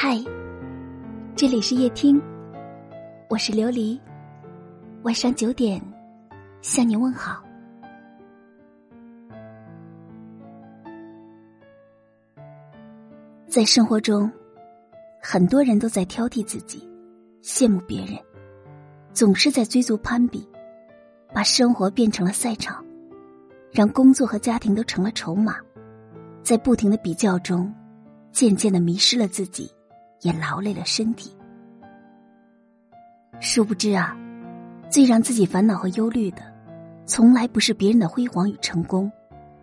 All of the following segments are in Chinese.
嗨，这里是夜听，我是琉璃。晚上九点向你问好。在生活中，很多人都在挑剔自己，羡慕别人，总是在追逐攀比，把生活变成了赛场，让工作和家庭都成了筹码，在不停的比较中，渐渐的迷失了自己。也劳累了身体。殊不知啊，最让自己烦恼和忧虑的，从来不是别人的辉煌与成功，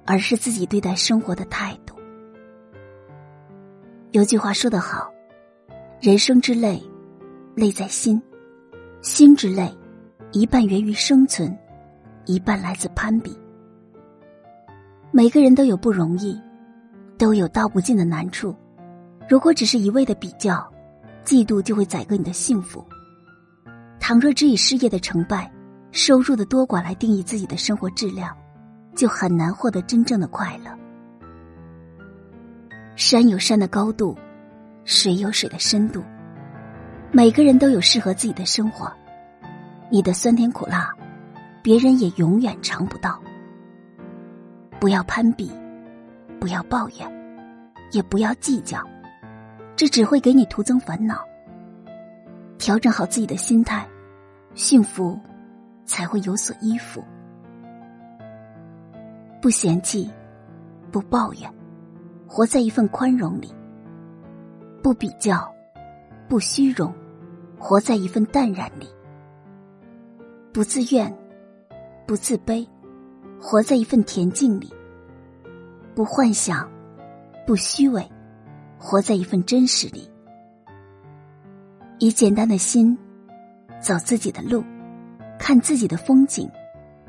而是自己对待生活的态度。有句话说得好：“人生之累，累在心；心之累，一半源于生存，一半来自攀比。”每个人都有不容易，都有道不尽的难处。如果只是一味的比较、嫉妒，就会宰割你的幸福。倘若只以事业的成败、收入的多寡来定义自己的生活质量，就很难获得真正的快乐。山有山的高度，水有水的深度，每个人都有适合自己的生活。你的酸甜苦辣，别人也永远尝不到。不要攀比，不要抱怨，也不要计较。这只会给你徒增烦恼。调整好自己的心态，幸福才会有所依附。不嫌弃，不抱怨，活在一份宽容里；不比较，不虚荣，活在一份淡然里；不自怨，不自卑，活在一份恬静里；不幻想，不虚伪。活在一份真实里，以简单的心走自己的路，看自己的风景，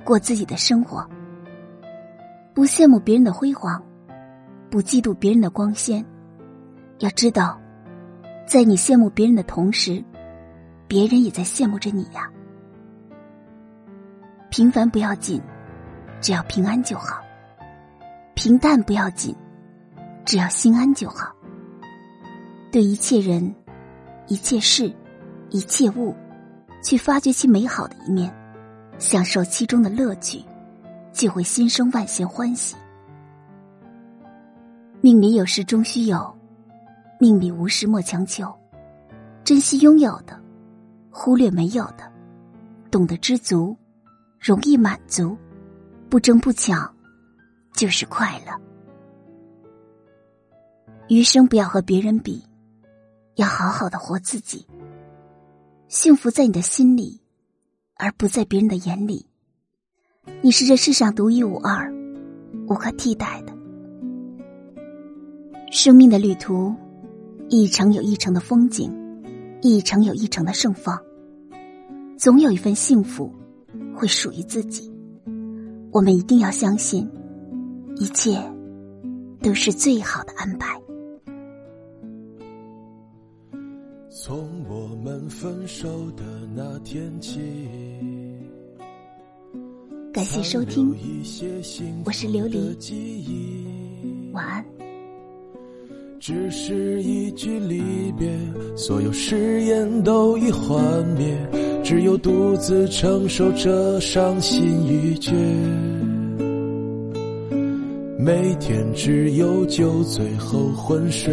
过自己的生活。不羡慕别人的辉煌，不嫉妒别人的光鲜。要知道，在你羡慕别人的同时，别人也在羡慕着你呀。平凡不要紧，只要平安就好；平淡不要紧，只要心安就好。对一切人、一切事、一切物，去发掘其美好的一面，享受其中的乐趣，就会心生万千欢喜。命里有时终须有，命里无时莫强求。珍惜拥有的，忽略没有的，懂得知足，容易满足，不争不抢，就是快乐。余生不要和别人比。要好好的活自己，幸福在你的心里，而不在别人的眼里。你是这世上独一无二、无可替代的。生命的旅途，一程有一程的风景，一程有一程的盛放。总有一份幸福，会属于自己。我们一定要相信，一切都是最好的安排。们分手的那天起，感谢收听，我是琉璃，晚安。只是一句离别，所有誓言都已幻灭，只有独自承受这伤心欲绝。每天只有酒醉后昏睡。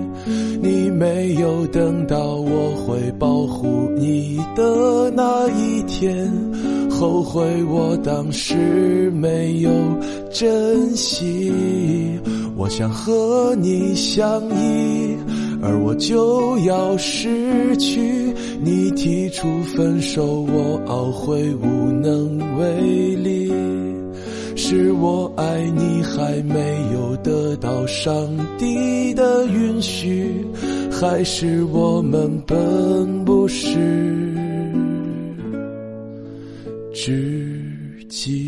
没有等到我会保护你的那一天，后悔我当时没有珍惜。我想和你相依，而我就要失去。你提出分手，我懊悔无能为力。是我爱你还没有得到上帝的允许，还是我们本不是知己？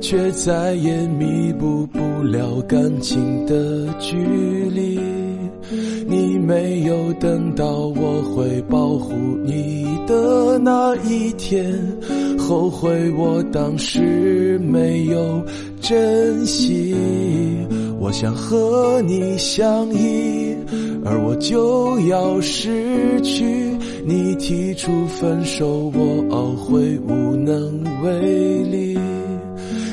却再也弥补不了感情的距离。你没有等到我会保护你的那一天，后悔我当时没有珍惜。我想和你相依，而我就要失去。你提出分手，我懊悔无能为力。